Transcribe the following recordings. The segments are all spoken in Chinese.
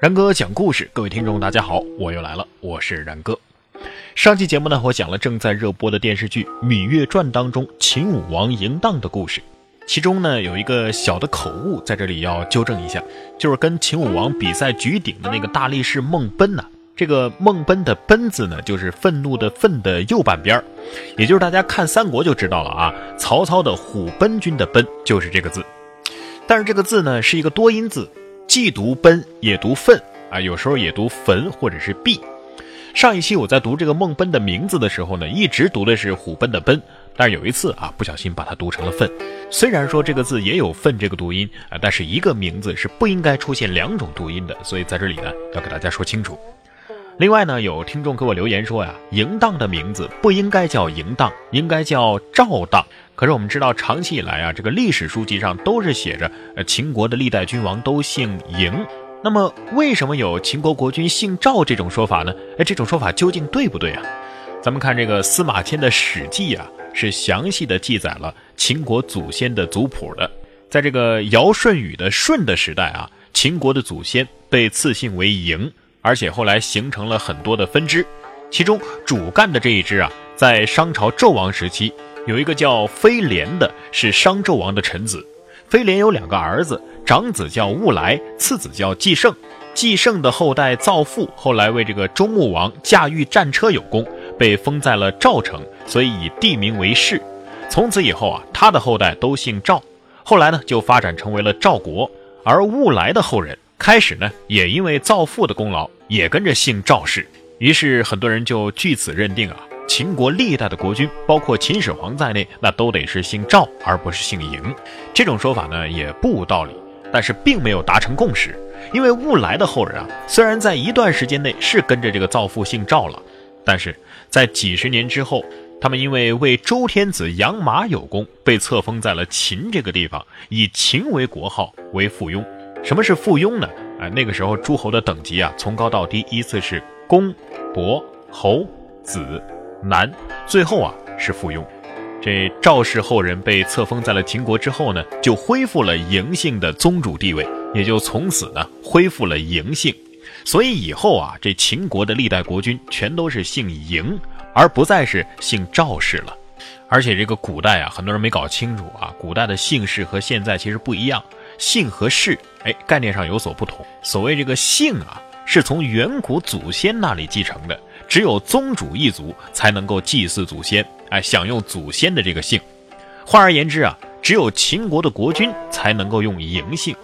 然哥讲故事，各位听众大家好，我又来了，我是然哥。上期节目呢，我讲了正在热播的电视剧《芈月传》当中秦武王嬴荡的故事，其中呢有一个小的口误，在这里要纠正一下，就是跟秦武王比赛举鼎的那个大力士孟奔呐，这个孟奔的奔字呢，就是愤怒的愤的右半边儿也就是大家看三国就知道了啊，曹操的虎贲军的奔就是这个字。但是这个字呢是一个多音字，既读奔也读愤啊，有时候也读坟或者是毕。上一期我在读这个孟奔的名字的时候呢，一直读的是虎奔的奔，但是有一次啊不小心把它读成了愤。虽然说这个字也有愤这个读音啊，但是一个名字是不应该出现两种读音的，所以在这里呢要给大家说清楚。另外呢，有听众给我留言说呀，淫荡的名字不应该叫淫荡，应该叫赵荡。可是我们知道，长期以来啊，这个历史书籍上都是写着，呃，秦国的历代君王都姓嬴。那么，为什么有秦国国君姓赵这种说法呢？哎，这种说法究竟对不对啊？咱们看这个司马迁的《史记》啊，是详细的记载了秦国祖先的族谱的。在这个尧舜禹的舜的时代啊，秦国的祖先被赐姓为嬴。而且后来形成了很多的分支，其中主干的这一支啊，在商朝纣王时期，有一个叫飞廉的，是商纣王的臣子。飞廉有两个儿子，长子叫兀来，次子叫季胜。季胜的后代造父，后来为这个周穆王驾驭战车有功，被封在了赵城，所以以地名为氏。从此以后啊，他的后代都姓赵，后来呢就发展成为了赵国。而兀来的后人。开始呢，也因为造父的功劳，也跟着姓赵氏，于是很多人就据此认定啊，秦国历代的国君，包括秦始皇在内，那都得是姓赵，而不是姓嬴。这种说法呢，也不无道理，但是并没有达成共识。因为兀来的后人啊，虽然在一段时间内是跟着这个造父姓赵了，但是在几十年之后，他们因为为周天子养马有功，被册封在了秦这个地方，以秦为国号，为附庸。什么是附庸呢？啊，那个时候诸侯的等级啊，从高到低依次是公、伯、侯、子、男，最后啊是附庸。这赵氏后人被册封在了秦国之后呢，就恢复了嬴姓的宗主地位，也就从此呢恢复了嬴姓。所以以后啊，这秦国的历代国君全都是姓嬴，而不再是姓赵氏了。而且这个古代啊，很多人没搞清楚啊，古代的姓氏和现在其实不一样。姓和氏，哎，概念上有所不同。所谓这个姓啊，是从远古祖先那里继承的，只有宗主一族才能够祭祀祖先，哎，享用祖先的这个姓。换而言之啊，只有秦国的国君才能够用嬴姓，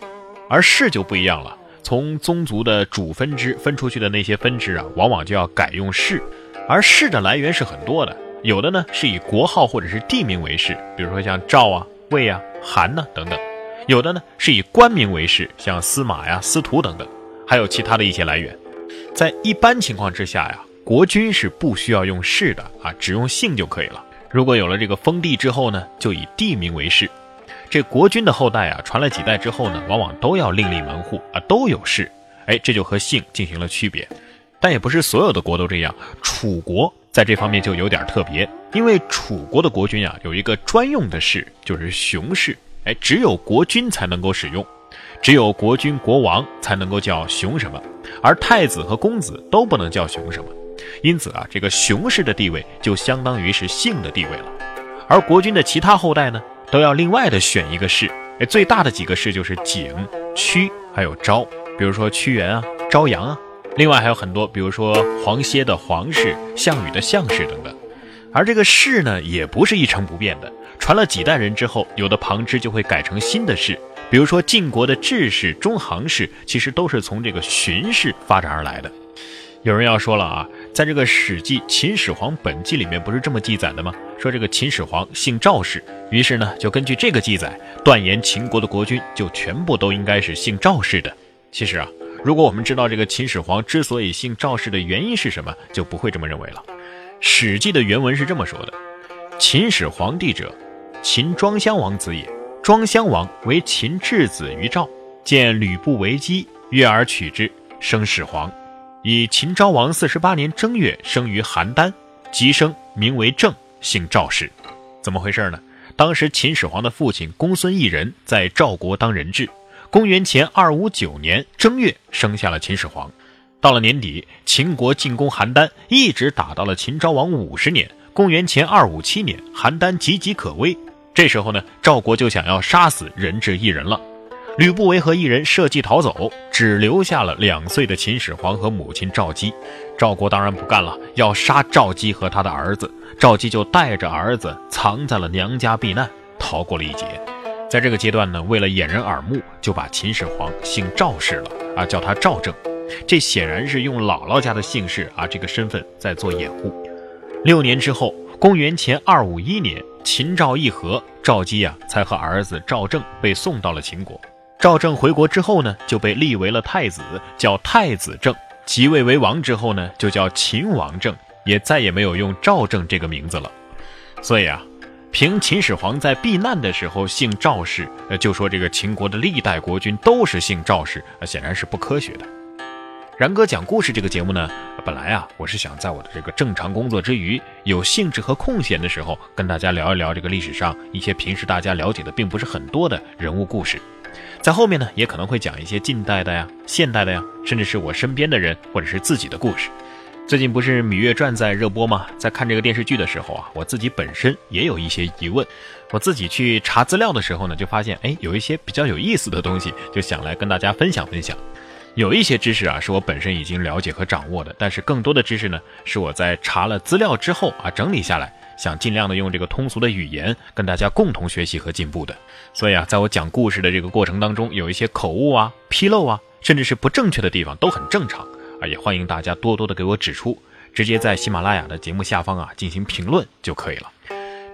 而氏就不一样了。从宗族的主分支分出去的那些分支啊，往往就要改用氏。而氏的来源是很多的，有的呢是以国号或者是地名为氏，比如说像赵啊、魏啊、韩呐等等。有的呢是以官名为氏，像司马呀、司徒等等，还有其他的一些来源。在一般情况之下呀，国君是不需要用氏的啊，只用姓就可以了。如果有了这个封地之后呢，就以地名为氏。这国君的后代啊，传了几代之后呢，往往都要另立门户啊，都有氏。哎，这就和姓进行了区别。但也不是所有的国都这样，楚国在这方面就有点特别，因为楚国的国君啊，有一个专用的氏，就是熊氏。哎，只有国君才能够使用，只有国君、国王才能够叫熊什么，而太子和公子都不能叫熊什么。因此啊，这个熊氏的地位就相当于是姓的地位了。而国君的其他后代呢，都要另外的选一个氏。哎，最大的几个氏就是景、屈，还有昭，比如说屈原啊、朝阳啊。另外还有很多，比如说黄歇的黄氏、项羽的项氏等等。而这个氏呢，也不是一成不变的。传了几代人之后，有的旁支就会改成新的氏，比如说晋国的智氏、中行氏，其实都是从这个荀氏发展而来的。有人要说了啊，在这个《史记·秦始皇本纪》里面不是这么记载的吗？说这个秦始皇姓赵氏，于是呢就根据这个记载断言秦国的国君就全部都应该是姓赵氏的。其实啊，如果我们知道这个秦始皇之所以姓赵氏的原因是什么，就不会这么认为了。《史记》的原文是这么说的：“秦始皇帝者。”秦庄襄王子也，庄襄王为秦质子于赵，见吕布为姬，悦而取之，生始皇。以秦昭王四十八年正月生于邯郸，即生，名为郑，姓赵氏。怎么回事呢？当时秦始皇的父亲公孙异人在赵国当人质，公元前二五九年正月生下了秦始皇。到了年底，秦国进攻邯郸，一直打到了秦昭王五十年。公元前二五七年，邯郸岌岌可危。这时候呢，赵国就想要杀死人质一人了。吕不韦和一人设计逃走，只留下了两岁的秦始皇和母亲赵姬。赵国当然不干了，要杀赵姬和他的儿子。赵姬就带着儿子藏在了娘家避难，逃过了一劫。在这个阶段呢，为了掩人耳目，就把秦始皇姓赵氏了啊，叫他赵正。这显然是用姥姥家的姓氏啊，这个身份在做掩护。六年之后，公元前二五一年，秦赵议和，赵姬呀才和儿子赵正被送到了秦国。赵正回国之后呢，就被立为了太子，叫太子正。即位为王之后呢，就叫秦王政，也再也没有用赵正这个名字了。所以啊，凭秦始皇在避难的时候姓赵氏，就说这个秦国的历代国君都是姓赵氏，显然是不科学的。然哥讲故事这个节目呢，本来啊，我是想在我的这个正常工作之余，有兴致和空闲的时候，跟大家聊一聊这个历史上一些平时大家了解的并不是很多的人物故事。在后面呢，也可能会讲一些近代的呀、现代的呀，甚至是我身边的人或者是自己的故事。最近不是《芈月传》在热播吗？在看这个电视剧的时候啊，我自己本身也有一些疑问。我自己去查资料的时候呢，就发现哎，有一些比较有意思的东西，就想来跟大家分享分享。有一些知识啊，是我本身已经了解和掌握的，但是更多的知识呢，是我在查了资料之后啊，整理下来。想尽量的用这个通俗的语言跟大家共同学习和进步的，所以啊，在我讲故事的这个过程当中，有一些口误啊、纰漏啊，甚至是不正确的地方都很正常啊，也欢迎大家多多的给我指出，直接在喜马拉雅的节目下方啊进行评论就可以了。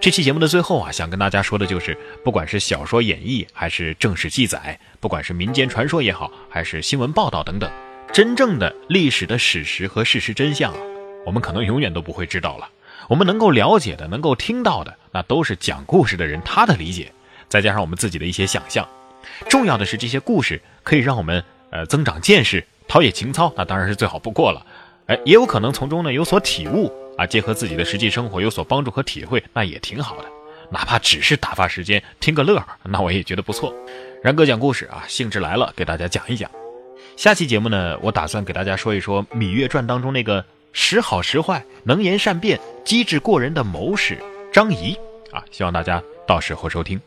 这期节目的最后啊，想跟大家说的就是，不管是小说演绎还是正史记载，不管是民间传说也好，还是新闻报道等等，真正的历史的史实和事实真相啊，我们可能永远都不会知道了。我们能够了解的、能够听到的，那都是讲故事的人他的理解，再加上我们自己的一些想象。重要的是，这些故事可以让我们呃增长见识、陶冶情操，那当然是最好不过了。哎，也有可能从中呢有所体悟啊，结合自己的实际生活有所帮助和体会，那也挺好的。哪怕只是打发时间、听个乐儿，那我也觉得不错。然哥讲故事啊，兴致来了，给大家讲一讲。下期节目呢，我打算给大家说一说《芈月传》当中那个。时好时坏、能言善辩、机智过人的谋士张仪啊，希望大家到时候收听。